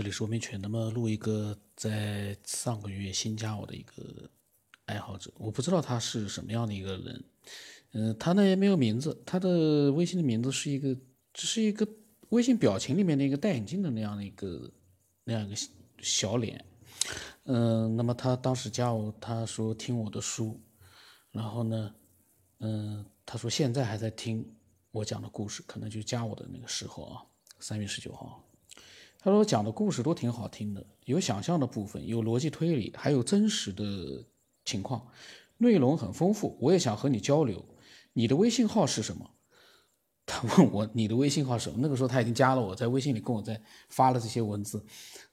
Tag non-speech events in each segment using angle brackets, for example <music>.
这里说明犬。那么录一个在上个月新加我的一个爱好者，我不知道他是什么样的一个人。嗯，他呢也没有名字，他的微信的名字是一个，只是一个微信表情里面的一个戴眼镜的那样的一个那样一个小脸。嗯，那么他当时加我，他说听我的书，然后呢，嗯，他说现在还在听我讲的故事，可能就加我的那个时候啊，三月十九号。他说讲的故事都挺好听的，有想象的部分，有逻辑推理，还有真实的情况，内容很丰富。我也想和你交流，你的微信号是什么？<laughs> 他问我你的微信号是什么？那个时候他已经加了我，在微信里跟我在发了这些文字。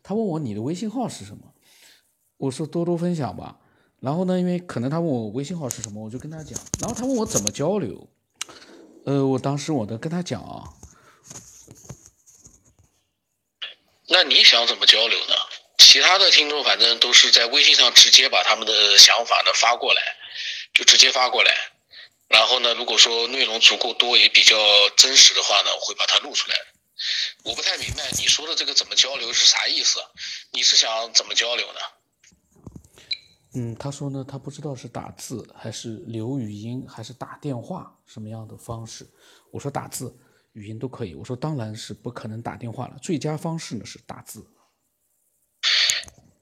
他问我你的微信号是什么？我说多多分享吧。然后呢，因为可能他问我微信号是什么，我就跟他讲。然后他问我怎么交流，呃，我当时我都跟他讲啊。那你想怎么交流呢？其他的听众反正都是在微信上直接把他们的想法呢发过来，就直接发过来。然后呢，如果说内容足够多也比较真实的话呢，我会把它录出来。我不太明白你说的这个怎么交流是啥意思？你是想怎么交流呢？嗯，他说呢，他不知道是打字还是留语音还是打电话什么样的方式。我说打字。语音都可以，我说当然是不可能打电话了，最佳方式呢是打字。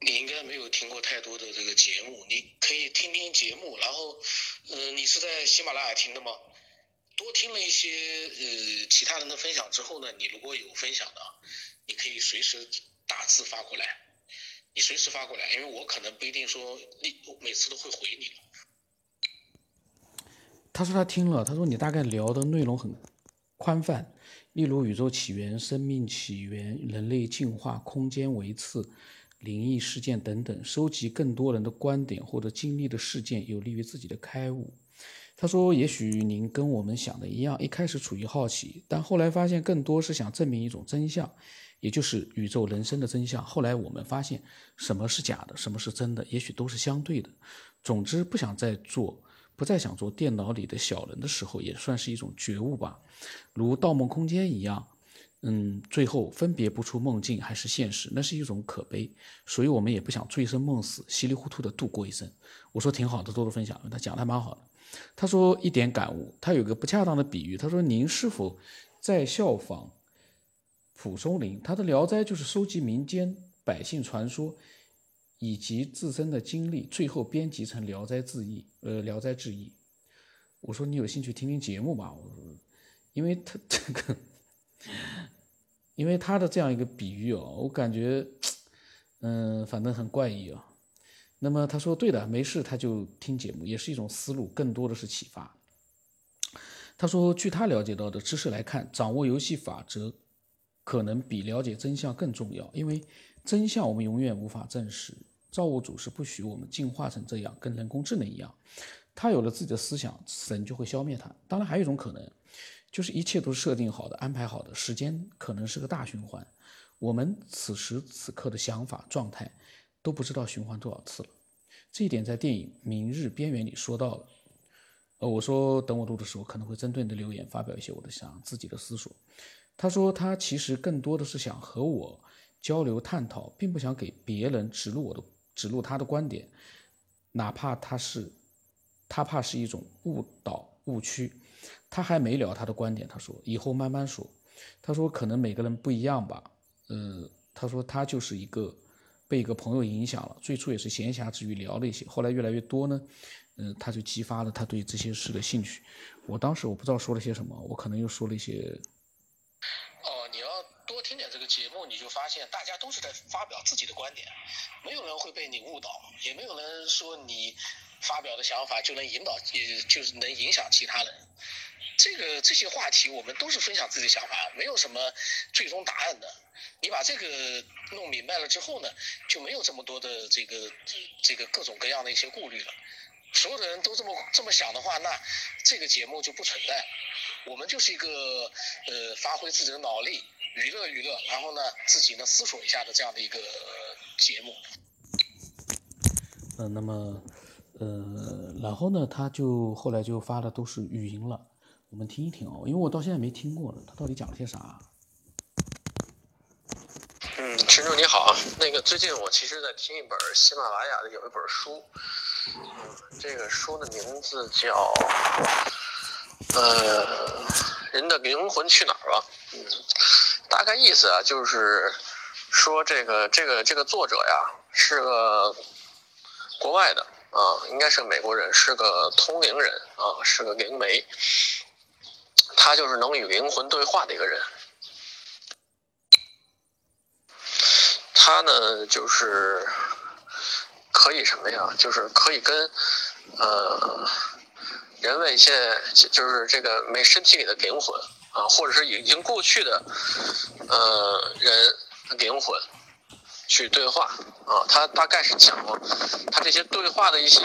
你应该没有听过太多的这个节目，你可以听听节目，然后，嗯，你是在喜马拉雅听的吗？多听了一些呃其他人的分享之后呢，你如果有分享的，你可以随时打字发过来，你随时发过来，因为我可能不一定说你每次都会回你。他说他听了，他说你大概聊的内容很。宽泛，例如宇宙起源、生命起源、人类进化、空间维次、灵异事件等等，收集更多人的观点或者经历的事件，有利于自己的开悟。他说：“也许您跟我们想的一样，一开始处于好奇，但后来发现更多是想证明一种真相，也就是宇宙人生的真相。后来我们发现，什么是假的，什么是真的，也许都是相对的。总之，不想再做。”不再想做电脑里的小人的时候，也算是一种觉悟吧，如《盗梦空间》一样，嗯，最后分别不出梦境还是现实，那是一种可悲，所以我们也不想醉生梦死，稀里糊涂的度过一生。我说挺好的，多多分享，他讲的蛮好的。他说一点感悟，他有个不恰当的比喻，他说您是否在效仿蒲松龄？他的《聊斋》就是收集民间百姓传说。以及自身的经历，最后编辑成《聊斋志异》。呃，《聊斋志异》，我说你有兴趣听听节目吧。我说，因为他这个，因为他的这样一个比喻哦，我感觉，嗯，反正很怪异啊。那么他说对的，没事他就听节目，也是一种思路，更多的是启发。他说，据他了解到的知识来看，掌握游戏法则，可能比了解真相更重要，因为。真相我们永远无法证实，造物主是不许我们进化成这样，跟人工智能一样，他有了自己的思想，神就会消灭他。当然还有一种可能，就是一切都设定好的、安排好的，时间可能是个大循环，我们此时此刻的想法状态都不知道循环多少次了。这一点在电影《明日边缘》里说到了。呃，我说等我录的时候可能会针对你的留言发表一些我的想自己的思索。他说他其实更多的是想和我。交流探讨，并不想给别人指路我的指路他的观点，哪怕他是他怕是一种误导误区，他还没聊他的观点。他说以后慢慢说。他说可能每个人不一样吧。呃，他说他就是一个被一个朋友影响了，最初也是闲暇之余聊了一些，后来越来越多呢，嗯，他就激发了他对这些事的兴趣。我当时我不知道说了些什么，我可能又说了一些。听点这个节目，你就发现大家都是在发表自己的观点，没有人会被你误导，也没有人说你发表的想法就能引导，也就是能影响其他人。这个这些话题我们都是分享自己的想法，没有什么最终答案的。你把这个弄明白了之后呢，就没有这么多的这个这个各种各样的一些顾虑了。所有的人都这么这么想的话，那这个节目就不存在。我们就是一个呃，发挥自己的脑力。娱乐娱乐，然后呢，自己呢思索一下的这样的一个节目。嗯，那么，呃，然后呢，他就后来就发的都是语音了，我们听一听哦，因为我到现在没听过呢，他到底讲了些啥？嗯，群主你好，那个最近我其实在听一本喜马拉雅的有一本书，嗯，这个书的名字叫呃人的灵魂去哪儿了？嗯，大概意思啊就是说这个这个这个作者呀是个国外的啊，应该是个美国人，是个通灵人啊，是个灵媒，他就是能与灵魂对话的一个人。他呢，就是可以什么呀？就是可以跟呃人类现就是这个没身体里的灵魂啊，或者是已经过去的呃人灵魂去对话啊。他大概是讲过他这些对话的一些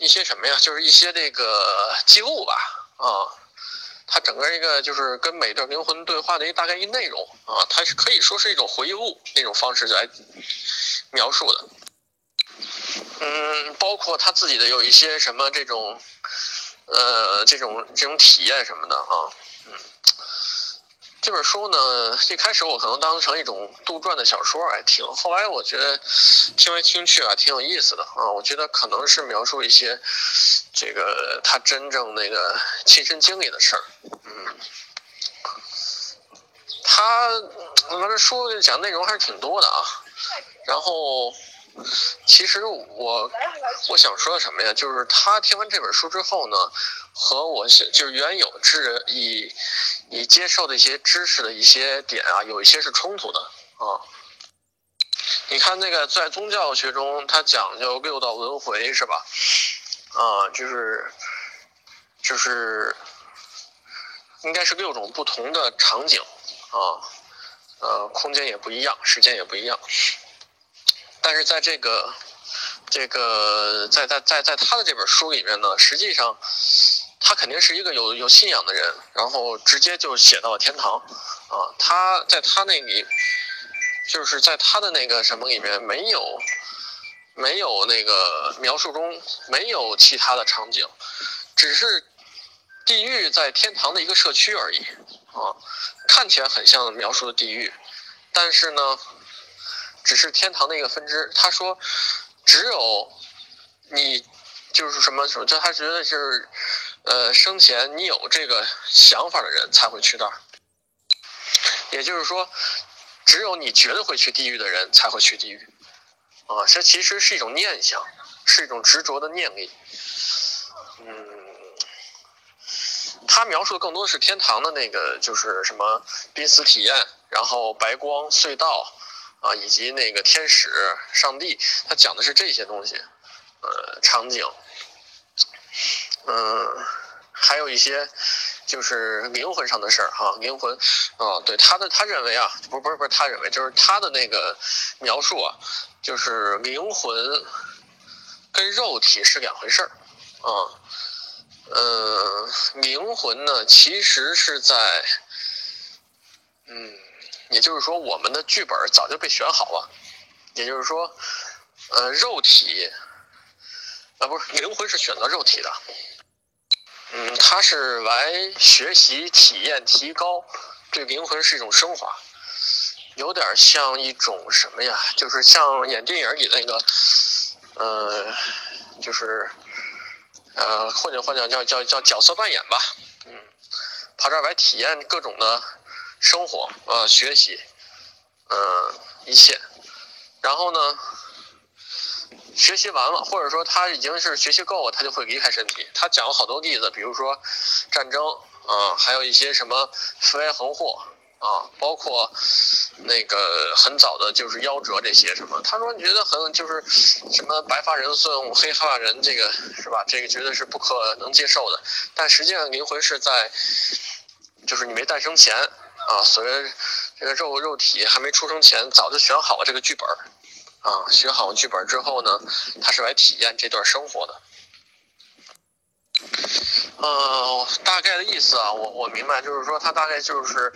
一些什么呀？就是一些这个记录吧啊。他整个一个就是跟每段灵魂对话的一大概一内容啊，它是可以说是一种回忆录那种方式来描述的。嗯，包括他自己的有一些什么这种呃这种这种体验什么的啊。嗯，这本书呢，一开始我可能当成一种杜撰的小说来听，后来我觉得听来听去啊，挺有意思的啊。我觉得可能是描述一些。这个他真正那个亲身经历的事儿，嗯，他我这书讲内容还是挺多的啊。然后，其实我我想说什么呀？就是他听完这本书之后呢，和我就是原有知以以接受的一些知识的一些点啊，有一些是冲突的啊。你看那个在宗教学中，他讲究六道轮回，是吧？啊，就是，就是，应该是六种不同的场景啊，呃，空间也不一样，时间也不一样。但是在这个，这个，在在在在他的这本书里面呢，实际上，他肯定是一个有有信仰的人，然后直接就写到了天堂啊。他在他那里，就是在他的那个什么里面没有。没有那个描述中没有其他的场景，只是地狱在天堂的一个社区而已啊，看起来很像描述的地狱，但是呢，只是天堂的一个分支。他说，只有你就是什么什么，就他觉得是呃生前你有这个想法的人才会去那儿，也就是说，只有你觉得会去地狱的人才会去地狱。啊，这其实是一种念想，是一种执着的念力。嗯，他描述的更多的是天堂的那个，就是什么濒死体验，然后白光隧道啊，以及那个天使、上帝，他讲的是这些东西，呃，场景。嗯，还有一些就是灵魂上的事儿哈，灵魂啊，对他的他认为啊，不不是不是他认为，就是他的那个描述啊。就是灵魂跟肉体是两回事儿啊，呃，灵魂呢其实是在，嗯，也就是说我们的剧本早就被选好了，也就是说，呃，肉体，啊不是灵魂是选择肉体的，嗯，它是来学习、体验、提高，对灵魂是一种升华。有点像一种什么呀？就是像演电影里那个，呃，就是，呃，或者或者叫叫叫角色扮演吧，嗯，跑这儿来体验各种的生活，呃，学习，嗯，一切，然后呢，学习完了，或者说他已经是学习够了，他就会离开身体。他讲了好多例子，比如说战争，啊，还有一些什么飞来横祸。啊，包括那个很早的，就是夭折这些什么，他说你觉得很就是什么白发人送黑发人，这个是吧？这个绝对是不可能接受的。但实际上灵魂是在，就是你没诞生前啊，所谓这个肉肉体还没出生前，早就选好了这个剧本啊，选好了剧本之后呢，他是来体验这段生活的。呃，大概的意思啊，我我明白，就是说他大概就是，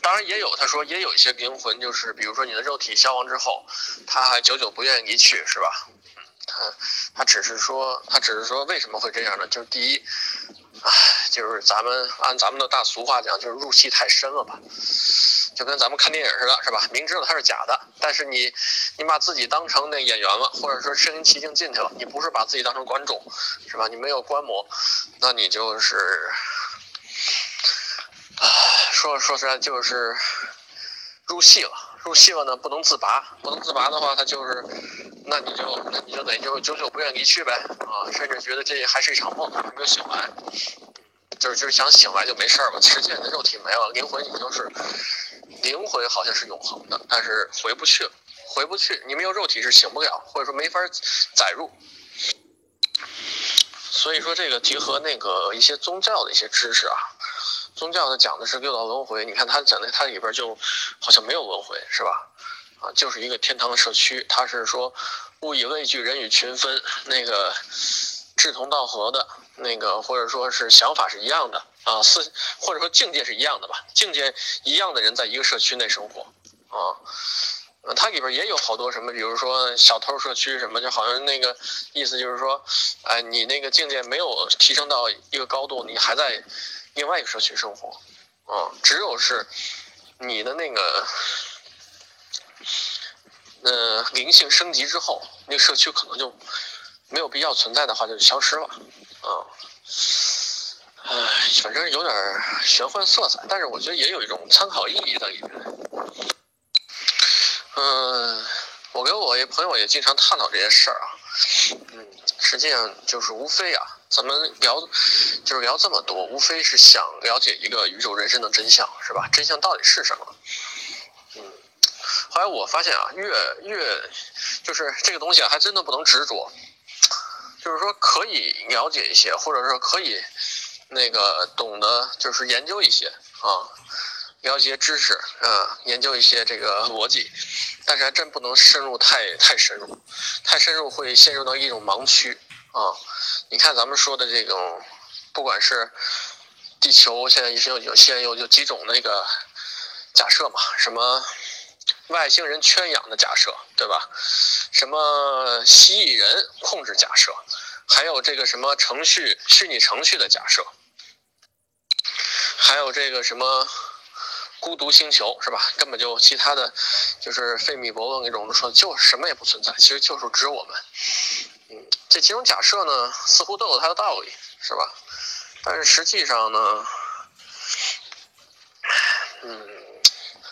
当然也有他说也有一些灵魂，就是比如说你的肉体消亡之后，他还久久不愿意离去，是吧？他他只是说他只是说为什么会这样呢？就是第一，唉，就是咱们按咱们的大俗话讲，就是入戏太深了吧？就跟咱们看电影似的，是吧？明知道它是假的，但是你你把自己当成那演员了，或者说身临其境进去了，你不是把自己当成观众，是吧？你没有观摩，那你就是啊，说说实在就是入戏了。入戏了呢，不能自拔，不能自拔的话，他就是，那你就那你就等于就久久不愿离去呗，啊，甚至觉得这还是一场梦，还没有醒来，就是就是想醒来就没事儿了。实际你的肉体没了，灵魂你就是，灵魂好像是永恒的，但是回不去，回不去，你没有肉体是醒不了，或者说没法载入。所以说这个结合那个一些宗教的一些知识啊。宗教它讲的是六道轮回，你看它讲的它里边就好像没有轮回，是吧？啊，就是一个天堂社区。它是说物以类聚，人以群分，那个志同道合的那个，或者说是想法是一样的啊，思或者说境界是一样的吧？境界一样的人在一个社区内生活啊。它里边也有好多什么，比如说小偷社区什么，就好像那个意思就是说，哎，你那个境界没有提升到一个高度，你还在。另外一个社区生活，啊，只有是你的那个，呃，灵性升级之后，那个社区可能就没有必要存在的话，就消失了，啊，唉，反正有点玄幻色彩，但是我觉得也有一种参考意义在里面。嗯，我跟我一朋友也经常探讨这些事儿啊，嗯，实际上就是无非啊。咱们聊，就是聊这么多，无非是想了解一个宇宙人生的真相，是吧？真相到底是什么？嗯，后来我发现啊，越越就是这个东西啊，还真的不能执着，就是说可以了解一些，或者说可以那个懂得，就是研究一些啊，了解知识啊，研究一些这个逻辑，但是还真不能深入太太深入，太深入会陷入到一种盲区。啊，你看咱们说的这种，不管是地球现在已经有有现在有有几种那个假设嘛，什么外星人圈养的假设，对吧？什么蜥蜴人控制假设，还有这个什么程序虚拟程序的假设，还有这个什么孤独星球是吧？根本就其他的，就是费米伯勒那种说就什么也不存在，其实就是指我们。这几种假设呢，似乎都有它的道理，是吧？但是实际上呢，嗯，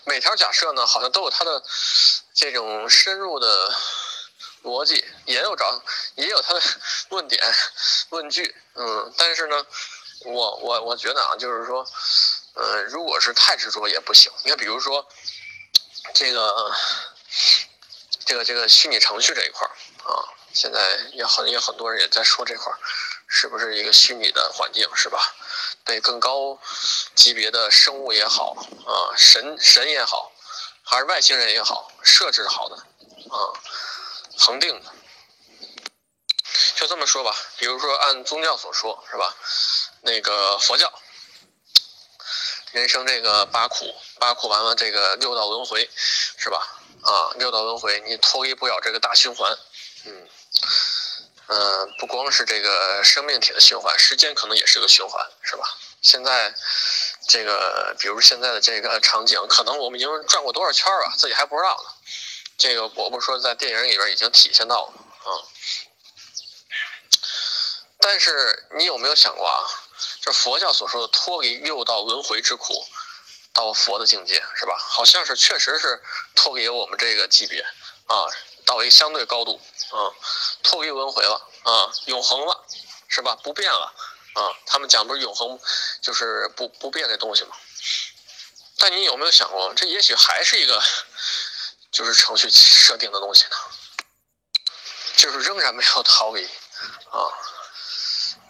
每条假设呢，好像都有它的这种深入的逻辑，也有着，也有它的论点、论据。嗯，但是呢，我我我觉得啊，就是说，呃，如果是太执着也不行。你看，比如说这个这个这个虚拟程序这一块儿啊。现在也很也很多人也在说这块儿，是不是一个虚拟的环境，是吧？对更高级别的生物也好啊，神神也好，还是外星人也好，设置好的啊，恒定的。就这么说吧，比如说按宗教所说，是吧？那个佛教，人生这个八苦，八苦完了这个六道轮回，是吧？啊，六道轮回你脱离不了这个大循环，嗯。嗯，不光是这个生命体的循环，时间可能也是个循环，是吧？现在这个，比如现在的这个场景，可能我们已经转过多少圈了，自己还不知道呢。这个我不说，在电影里边已经体现到了啊。但是你有没有想过啊？这佛教所说的脱离六道轮回之苦，到佛的境界，是吧？好像是确实是脱离我们这个级别啊。到一个相对高度，啊，脱离轮回了，啊，永恒了，是吧？不变了，啊，他们讲不是永恒，就是不不变的东西吗？但你有没有想过，这也许还是一个，就是程序设定的东西呢？就是仍然没有逃离，啊，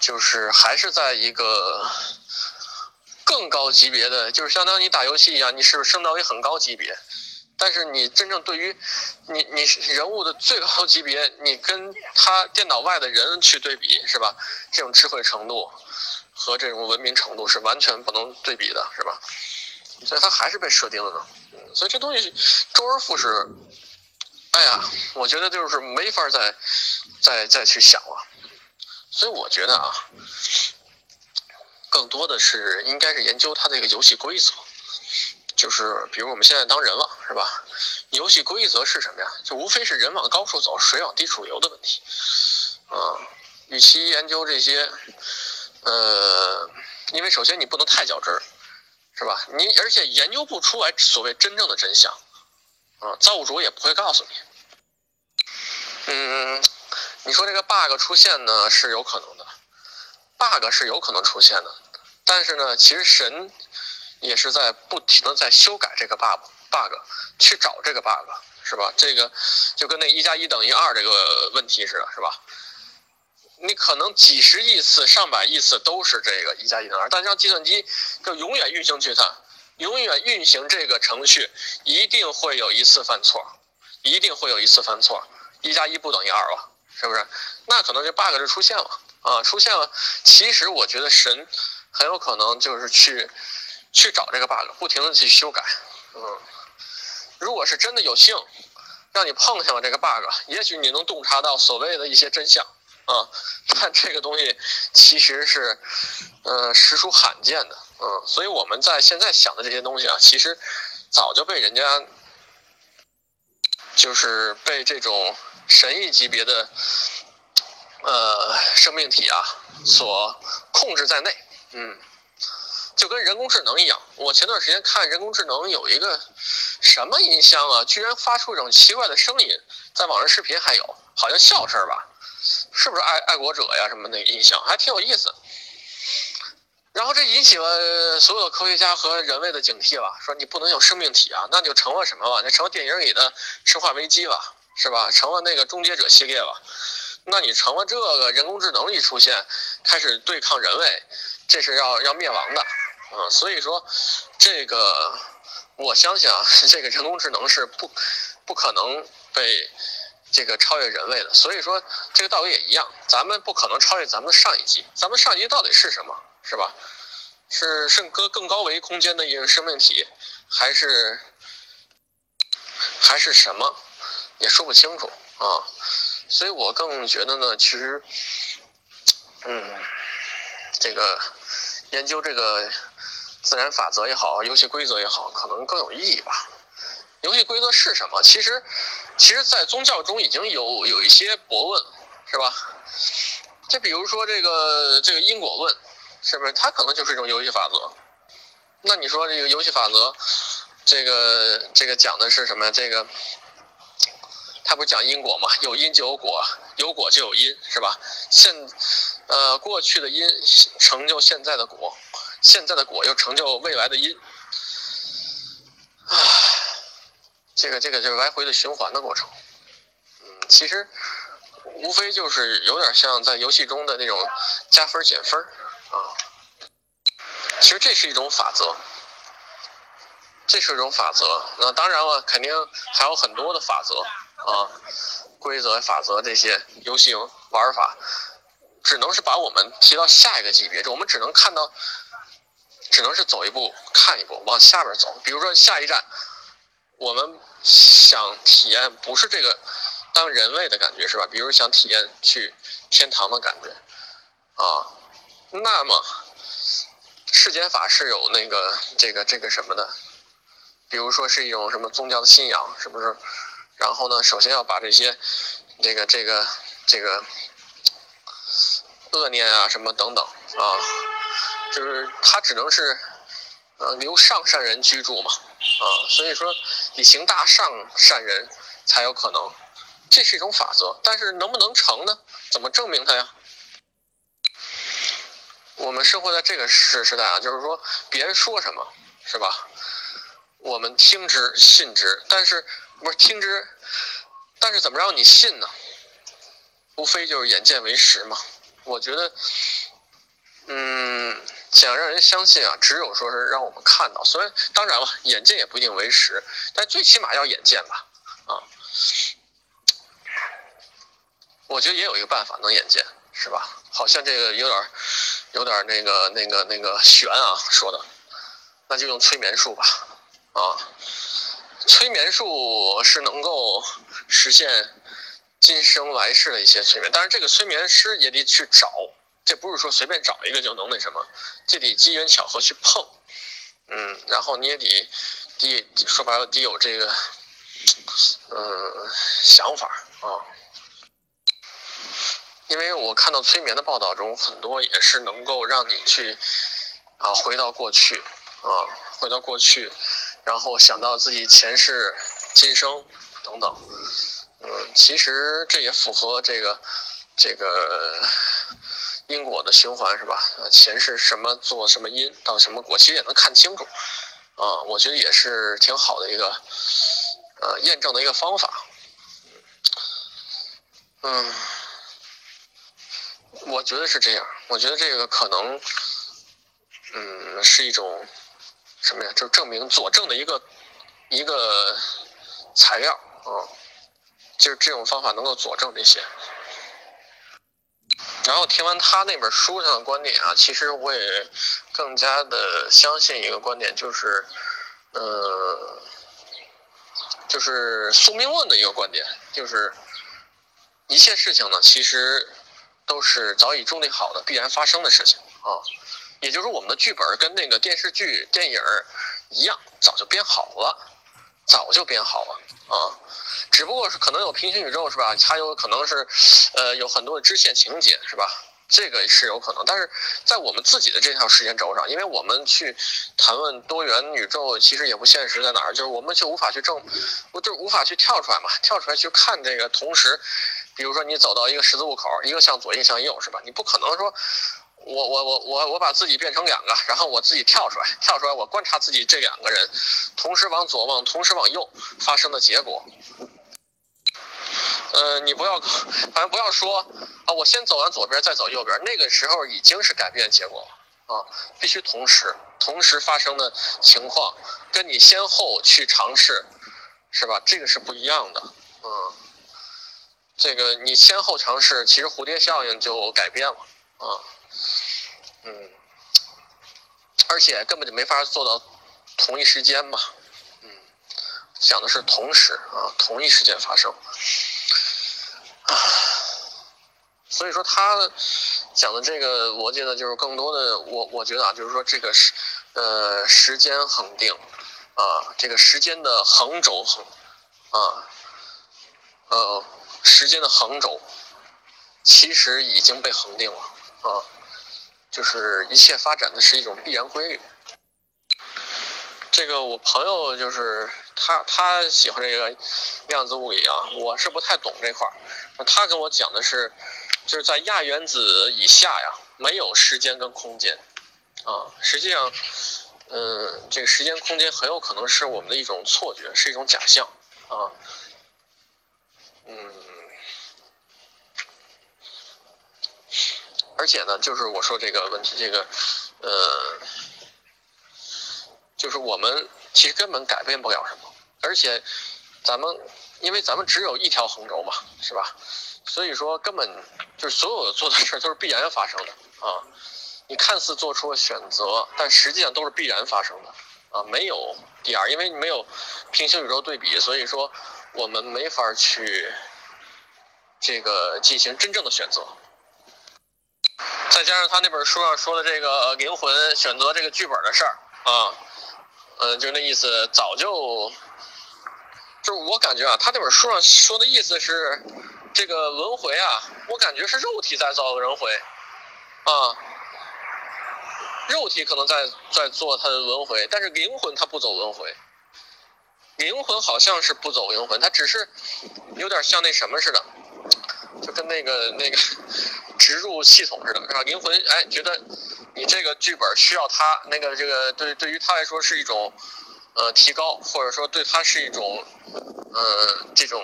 就是还是在一个更高级别的，就是相当于你打游戏一样，你是不是升到一个很高级别？但是你真正对于你你人物的最高级别，你跟他电脑外的人去对比，是吧？这种智慧程度和这种文明程度是完全不能对比的，是吧？所以他还是被设定了呢。所以这东西周而复始，哎呀，我觉得就是没法再再再去想了。所以我觉得啊，更多的是应该是研究它这个游戏规则。就是比如我们现在当人了，是吧？游戏规则是什么呀？就无非是人往高处走，水往低处流的问题。啊，与其研究这些，呃，因为首先你不能太较真儿，是吧？你而且研究不出来所谓真正的真相，啊，造物主也不会告诉你。嗯，你说这个 bug 出现呢是有可能的，bug 是有可能出现的，但是呢，其实神也是在不停的在修改这个 bug bug，去找这个 bug，是吧？这个就跟那一加一等于二这个问题似的，是吧？你可能几十亿次、上百亿次都是这个一加一等于二，但让计算机就永远运行去它，永远运行这个程序，一定会有一次犯错，一定会有一次犯错。一加一不等于二吧，是不是？那可能这 bug 就出现了啊，出现了。其实我觉得神很有可能就是去去找这个 bug，不停的去修改。嗯，如果是真的有幸让你碰上了这个 bug，也许你能洞察到所谓的一些真相啊。但这个东西其实是呃实属罕见的，嗯，所以我们在现在想的这些东西啊，其实早就被人家就是被这种。神异级别的呃生命体啊，所控制在内，嗯，就跟人工智能一样。我前段时间看人工智能有一个什么音箱啊，居然发出一种奇怪的声音，在网上视频还有，好像笑声吧？是不是爱爱国者呀什么那个音箱，还挺有意思。然后这引起了所有科学家和人类的警惕了，说你不能有生命体啊，那就成了什么吧？那成了电影里的生化危机吧。是吧？成了那个终结者系列吧，那你成了这个人工智能一出现，开始对抗人类，这是要要灭亡的，啊，所以说，这个我相信啊，这个人工智能是不不可能被这个超越人类的。所以说，这个道理也一样，咱们不可能超越咱们的上一级。咱们上一级到底是什么？是吧？是是搁更高维空间的一个生命体，还是还是什么？也说不清楚啊，所以我更觉得呢，其实，嗯，这个研究这个自然法则也好，游戏规则也好，可能更有意义吧。游戏规则是什么？其实，其实，在宗教中已经有有一些博问，是吧？就比如说这个这个因果论，是不是？它可能就是一种游戏法则。那你说这个游戏法则，这个这个讲的是什么呀？这个。他不是讲因果吗？有因就有果，有果就有因，是吧？现，呃，过去的因成就现在的果，现在的果又成就未来的因，啊，这个这个就是来回的循环的过程。嗯，其实无非就是有点像在游戏中的那种加分减分啊。其实这是一种法则，这是一种法则。那当然了，肯定还有很多的法则。啊，规则、法则这些游戏玩法，只能是把我们提到下一个级别，就我们只能看到，只能是走一步看一步，往下边走。比如说下一站，我们想体验不是这个当人类的感觉是吧？比如想体验去天堂的感觉，啊，那么世间法是有那个这个这个什么的，比如说是一种什么宗教的信仰，是不是？然后呢，首先要把这些，这个这个这个恶念啊，什么等等啊，就是它只能是，呃，留上善人居住嘛，啊，所以说你行大上善人才有可能，这是一种法则，但是能不能成呢？怎么证明它呀？我们生活在这个时时代啊，就是说别人说什么是吧，我们听之信之，但是。不是听之，但是怎么让你信呢？无非就是眼见为实嘛。我觉得，嗯，想让人相信啊，只有说是让我们看到。虽然当然了，眼见也不一定为实，但最起码要眼见吧。啊，我觉得也有一个办法能眼见，是吧？好像这个有点有点那个那个那个悬啊，说的，那就用催眠术吧。啊。催眠术是能够实现今生来世的一些催眠，但是这个催眠师也得去找，这不是说随便找一个就能那什么，这得机缘巧合去碰，嗯，然后你也得得说白了得有这个，嗯，想法啊。因为我看到催眠的报道中，很多也是能够让你去啊回到过去啊，回到过去，然后想到自己前世今生等等。嗯，其实这也符合这个这个因果的循环，是吧？前世什么做什么因，到什么果，其实也能看清楚。啊，我觉得也是挺好的一个呃验证的一个方法。嗯，我觉得是这样。我觉得这个可能，嗯，是一种什么呀？就是证明佐证的一个一个材料啊。就是这种方法能够佐证这些。然后听完他那本书上的观点啊，其实我也更加的相信一个观点，就是，呃，就是宿命论的一个观点，就是一切事情呢，其实都是早已注定好的、必然发生的事情啊。也就是，我们的剧本跟那个电视剧、电影一样，早就编好了，早就编好了啊。只不过是可能有平行宇宙是吧？它有可能是，呃，有很多的支线情节是吧？这个是有可能。但是在我们自己的这条时间轴上，因为我们去谈论多元宇宙，其实也不现实，在哪儿？就是我们就无法去证，不就无法去跳出来嘛？跳出来去看这个，同时，比如说你走到一个十字路口，一个向左，一个向右，是吧？你不可能说。我我我我我把自己变成两个，然后我自己跳出来，跳出来，我观察自己这两个人，同时往左往，同时往右发生的结果。呃，你不要，<laughs> 反正不要说啊，我先走完左边，再走右边，那个时候已经是改变结果了啊，必须同时同时发生的情况，跟你先后去尝试，是吧？这个是不一样的，嗯，这个你先后尝试，其实蝴蝶效应就改变了啊。嗯，而且根本就没法做到同一时间嘛，嗯，讲的是同时啊，同一时间发生，啊，所以说他讲的这个逻辑呢，就是更多的，我我觉得啊，就是说这个时呃时间恒定啊，这个时间的横轴恒啊，呃时间的横轴其实已经被恒定了啊。就是一切发展的是一种必然规律。这个我朋友就是他，他喜欢这个量子物理啊，我是不太懂这块儿。他跟我讲的是，就是在亚原子以下呀，没有时间跟空间啊。实际上，嗯，这个时间空间很有可能是我们的一种错觉，是一种假象啊。嗯。而且呢，就是我说这个问题，这个，呃，就是我们其实根本改变不了什么。而且，咱们因为咱们只有一条横轴嘛，是吧？所以说根本就是所有做的事儿都是必然发生的啊。你看似做出了选择，但实际上都是必然发生的啊，没有第二，因为你没有平行宇宙对比，所以说我们没法去这个进行真正的选择。再加上他那本书上说的这个灵魂选择这个剧本的事儿啊，嗯，就那意思，早就，就是我感觉啊，他那本书上说的意思是，这个轮回啊，我感觉是肉体在造轮回，啊，肉体可能在在做他的轮回，但是灵魂他不走轮回，灵魂好像是不走灵魂，他只是有点像那什么似的，就跟那个那个。植入系统似的，是吧？灵魂哎，觉得你这个剧本需要他那个这个对对于他来说是一种呃提高，或者说对他是一种呃这种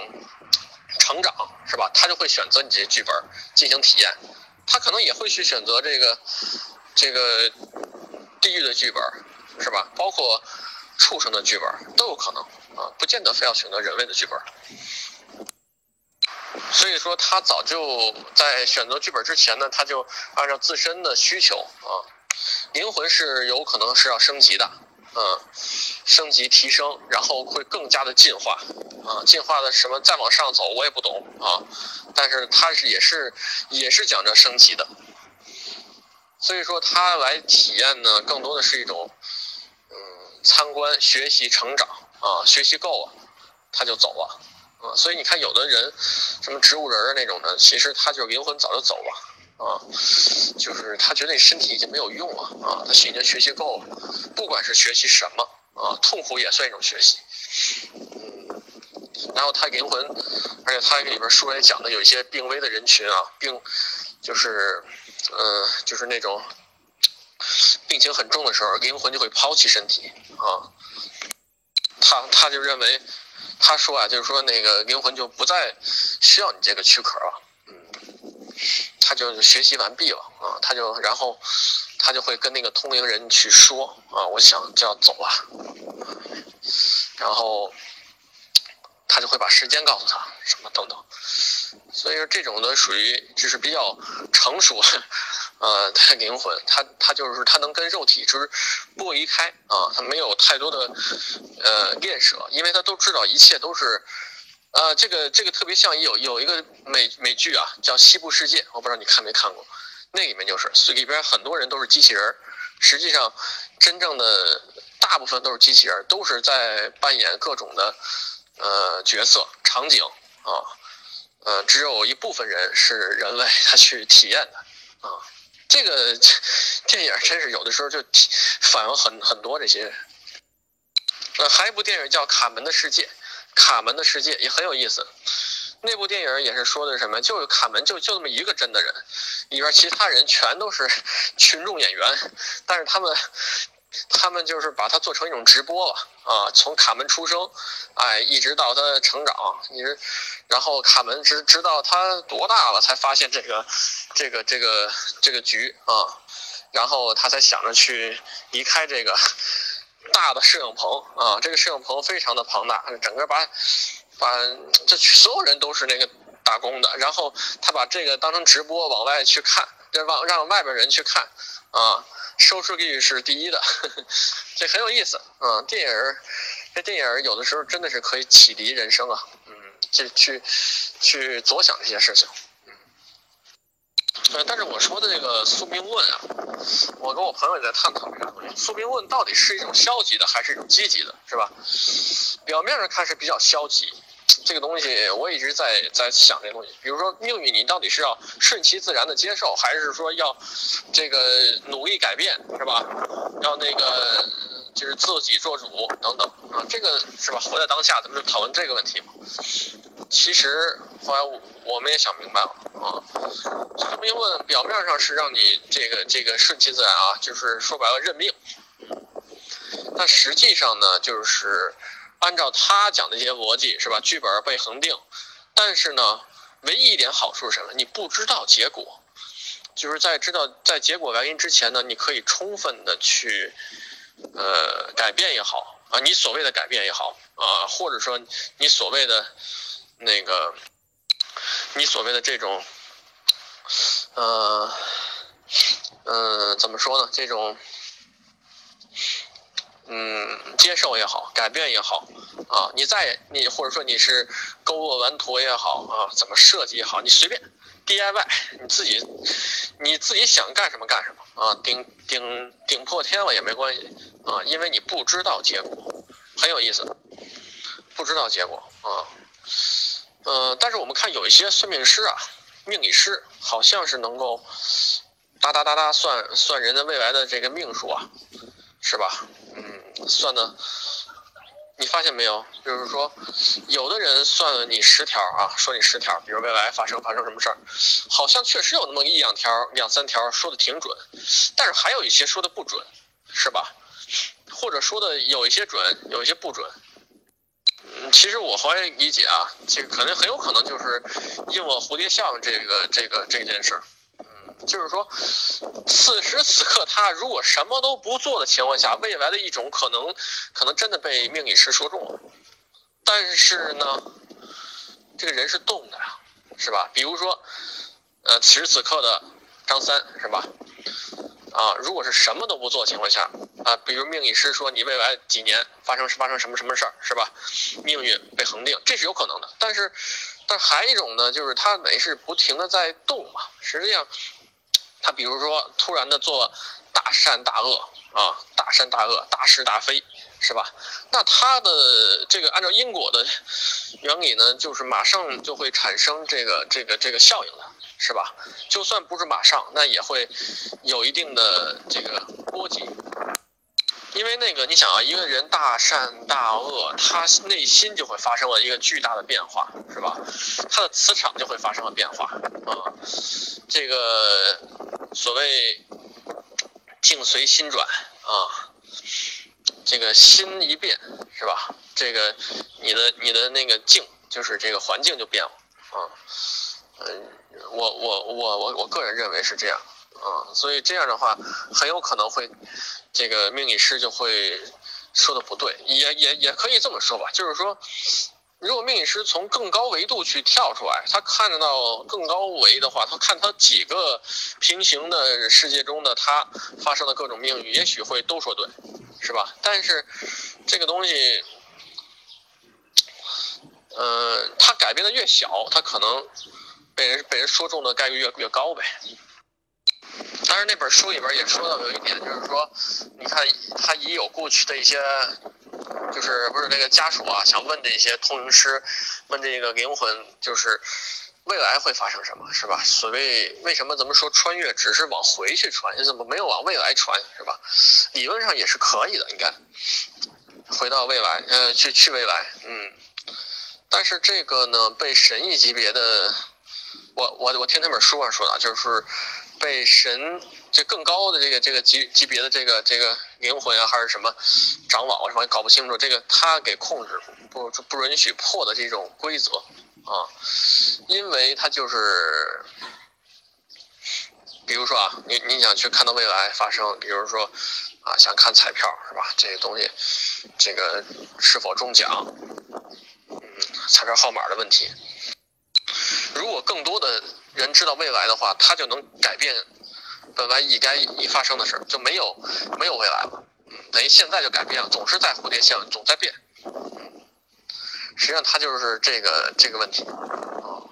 成长，是吧？他就会选择你这剧本进行体验。他可能也会去选择这个这个地狱的剧本，是吧？包括畜生的剧本都有可能啊，不见得非要选择人类的剧本。所以说，他早就在选择剧本之前呢，他就按照自身的需求啊，灵魂是有可能是要升级的，嗯，升级提升，然后会更加的进化，啊，进化的什么再往上走我也不懂啊，但是他是也是也是讲着升级的，所以说他来体验呢，更多的是一种，嗯，参观、学习、成长啊，学习够了，他就走了。啊。所以你看，有的人什么植物人那种的，其实他就是灵魂早就走了啊，就是他觉得你身体已经没有用了啊，他已经学习够了，不管是学习什么啊，痛苦也算一种学习，嗯，然后他灵魂，而且他里边书也讲的有一些病危的人群啊，病就是，嗯，就是那种。病情很重的时候，灵魂就会抛弃身体啊。他他就认为，他说啊，就是说那个灵魂就不再需要你这个躯壳了，嗯，他就学习完毕了啊，他就然后他就会跟那个通灵人去说啊，我想就要走了，然后他就会把时间告诉他什么等等，所以说这种呢属于就是比较成熟。呃，他灵魂，他他就是他能跟肉体就是剥离开啊，他没有太多的呃恋舍，因为他都知道一切都是，呃，这个这个特别像有有一个美美剧啊，叫《西部世界》，我不知道你看没看过，那里面就是里边很多人都是机器人，实际上真正的大部分都是机器人，都是在扮演各种的呃角色场景啊，呃，只有一部分人是人类他去体验的啊。这个 <laughs> 电影真是有的时候就反映很很多这些。呃，还一部电影叫《卡门的世界》，卡门的世界也很有意思。那部电影也是说的什么？就是卡门就就这么一个真的人，里边其他人全都是 <laughs> 群众演员，但是他们。他们就是把它做成一种直播了啊，从卡门出生，哎，一直到他成长，一直，然后卡门直直到他多大了才发现这个，这个这个这个局啊，然后他才想着去离开这个大的摄影棚啊，这个摄影棚非常的庞大，整个把把这所有人都是那个打工的，然后他把这个当成直播往外去看，让让外边人去看啊。收视率是第一的，这很有意思啊！电影，这电影有的时候真的是可以启迪人生啊，嗯，去去去左想这些事情，嗯，但是我说的这个宿命论啊，我跟我朋友也在探讨这个东西，宿命论到底是一种消极的还是一种积极的，是吧？表面上看是比较消极。这个东西我一直在在想这个东西，比如说命运，你到底是要顺其自然的接受，还是说要这个努力改变，是吧？要那个就是自己做主等等啊，这个是吧？活在当下，咱们就讨论这个问题嘛。其实后来我们也想明白了啊，宿命论表面上是让你这个这个顺其自然啊，就是说白了认命，但实际上呢，就是。按照他讲的一些逻辑是吧？剧本被恒定，但是呢，唯一一点好处是什么？你不知道结果，就是在知道在结果原因之前呢，你可以充分的去，呃，改变也好啊，你所谓的改变也好啊，或者说你所谓的那个，你所谓的这种，呃，嗯，怎么说呢？这种。嗯，接受也好，改变也好，啊，你再你或者说你是勾勒完图也好啊，怎么设计也好，你随便 DIY，你自己你自己想干什么干什么啊，顶顶顶破天了也没关系啊，因为你不知道结果，很有意思，不知道结果啊，呃，但是我们看有一些算命师啊，命理师好像是能够哒哒哒哒算算人的未来的这个命数啊，是吧？算的，你发现没有？就是说，有的人算你十条啊，说你十条，比如未来发生发生什么事儿，好像确实有那么一两条、两三条说的挺准，但是还有一些说的不准，是吧？或者说的有一些准，有一些不准。嗯，其实我后来理解啊，这个可能很有可能就是应了蝴蝶效应这个这个这件事儿。就是说，此时此刻他如果什么都不做的情况下，未来的一种可能，可能真的被命理师说中了。但是呢，这个人是动的呀，是吧？比如说，呃，此时此刻的张三，是吧？啊，如果是什么都不做情况下，啊，比如命理师说你未来几年发生发生什么什么事儿，是吧？命运被恒定，这是有可能的。但是，但还一种呢，就是他等于是不停的在动嘛，实际上。他比如说突然的做大善大恶啊，大善大恶，大是大非是吧？那他的这个按照因果的原理呢，就是马上就会产生这个这个这个效应的，是吧？就算不是马上，那也会有一定的这个波及。因为那个，你想啊，一个人大善大恶，他内心就会发生了一个巨大的变化，是吧？他的磁场就会发生了变化啊。这个所谓境随心转啊，这个心一变，是吧？这个你的你的那个境，就是这个环境就变了啊。嗯，我我我我我个人认为是这样。啊，所以这样的话，很有可能会，这个命理师就会说的不对，也也也可以这么说吧，就是说，如果命理师从更高维度去跳出来，他看得到更高维的话，他看他几个平行的世界中的他发生的各种命运，也许会都说对，是吧？但是这个东西，嗯，他改变的越小，他可能被人被人说中的概率越越高呗。当然，那本书里边也说到有一点，就是说，你看他已有过去的一些，就是不是那个家属啊，想问这些通灵师，问这个灵魂，就是未来会发生什么，是吧？所谓为什么咱们说穿越只是往回去传，你怎么没有往未来传，是吧？理论上也是可以的，应该，回到未来，呃，去去未来，嗯，但是这个呢，被神异级别的，我我我听那本书上说的，就是。被神这更高的这个这个级级别的这个这个灵魂啊，还是什么长老什么搞不清楚，这个他给控制不不允许破的这种规则啊，因为他就是，比如说啊，你你想去看到未来发生，比如说啊，想看彩票是吧？这些东西，这个是否中奖，嗯，彩票号码的问题，如果更多的。人知道未来的话，他就能改变本来已该已发生的事儿，就没有没有未来了。嗯，等于现在就改变了，总是在蝴蝶效应，总在变。嗯，实际上他就是这个这个问题啊。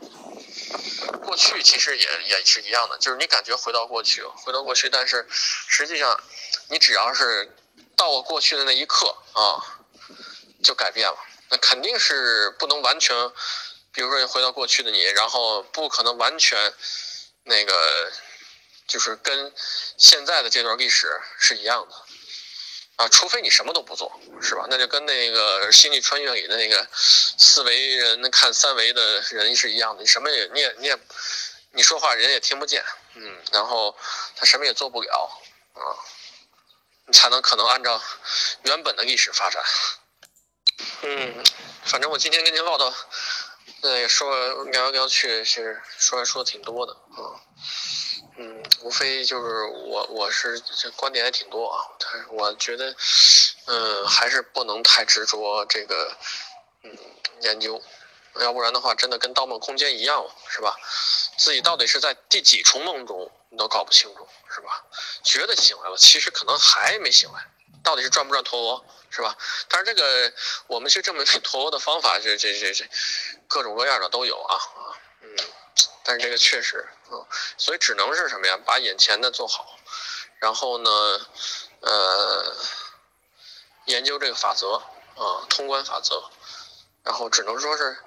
过去其实也也是一样的，就是你感觉回到过去，回到过去，但是实际上你只要是到了过去的那一刻啊，就改变了。那肯定是不能完全。比如说，你回到过去的你，然后不可能完全那个，就是跟现在的这段历史是一样的啊，除非你什么都不做，是吧？那就跟那个《星际穿越》里的那个四维人看三维的人是一样的，你什么也你也你也你说话人也听不见，嗯，然后他什么也做不了啊，你才能可能按照原本的历史发展。嗯，反正我今天跟您唠叨。那也，说聊来聊去，其实说来说的挺多的啊，嗯，无非就是我我是这观点也挺多啊，但是我觉得，嗯，还是不能太执着这个，嗯，研究，要不然的话，真的跟《盗梦空间》一样，是吧？自己到底是在第几重梦中，你都搞不清楚，是吧？觉得醒来了，其实可能还没醒来。到底是转不转陀螺，是吧？但是这个我们去证明陀螺的方法，这这这这各种各样的都有啊，嗯，但是这个确实，嗯，所以只能是什么呀？把眼前的做好，然后呢，呃，研究这个法则啊，通关法则，然后只能说是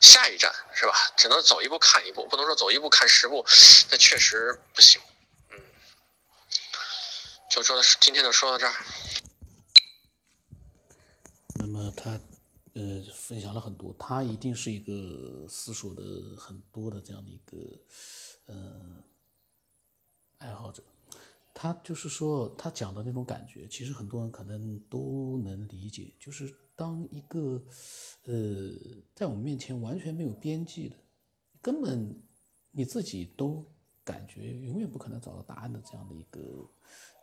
下一站，是吧？只能走一步看一步，不能说走一步看十步，那确实不行，嗯，就说今天就说到这儿。那么他，呃，分享了很多，他一定是一个思索的很多的这样的一个，呃，爱好者。他就是说，他讲的那种感觉，其实很多人可能都能理解。就是当一个，呃，在我们面前完全没有边际的，根本你自己都感觉永远不可能找到答案的这样的一个，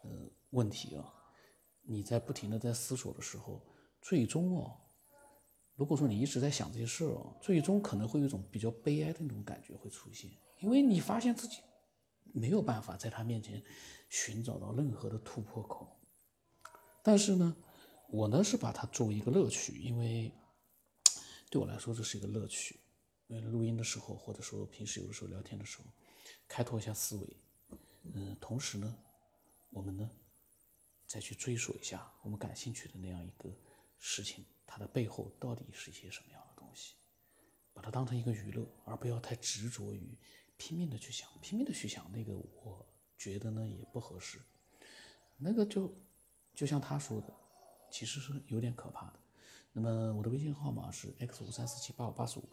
呃，问题啊，你在不停的在思索的时候。最终哦，如果说你一直在想这些事哦，最终可能会有一种比较悲哀的那种感觉会出现，因为你发现自己没有办法在他面前寻找到任何的突破口。但是呢，我呢是把它作为一个乐趣，因为对我来说这是一个乐趣。呃，录音的时候，或者说平时有的时候聊天的时候，开拓一下思维。嗯，同时呢，我们呢再去追索一下我们感兴趣的那样一个事情，它的背后到底是一些什么样的东西，把它当成一个娱乐，而不要太执着于拼命的去想，拼命的去想那个，我觉得呢也不合适，那个就就像他说的，其实是有点可怕的。那么我的微信号码是 x 五三四七八五八十五，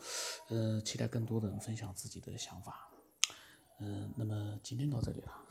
呃，期待更多的人分享自己的想法，嗯，那么今天到这里了。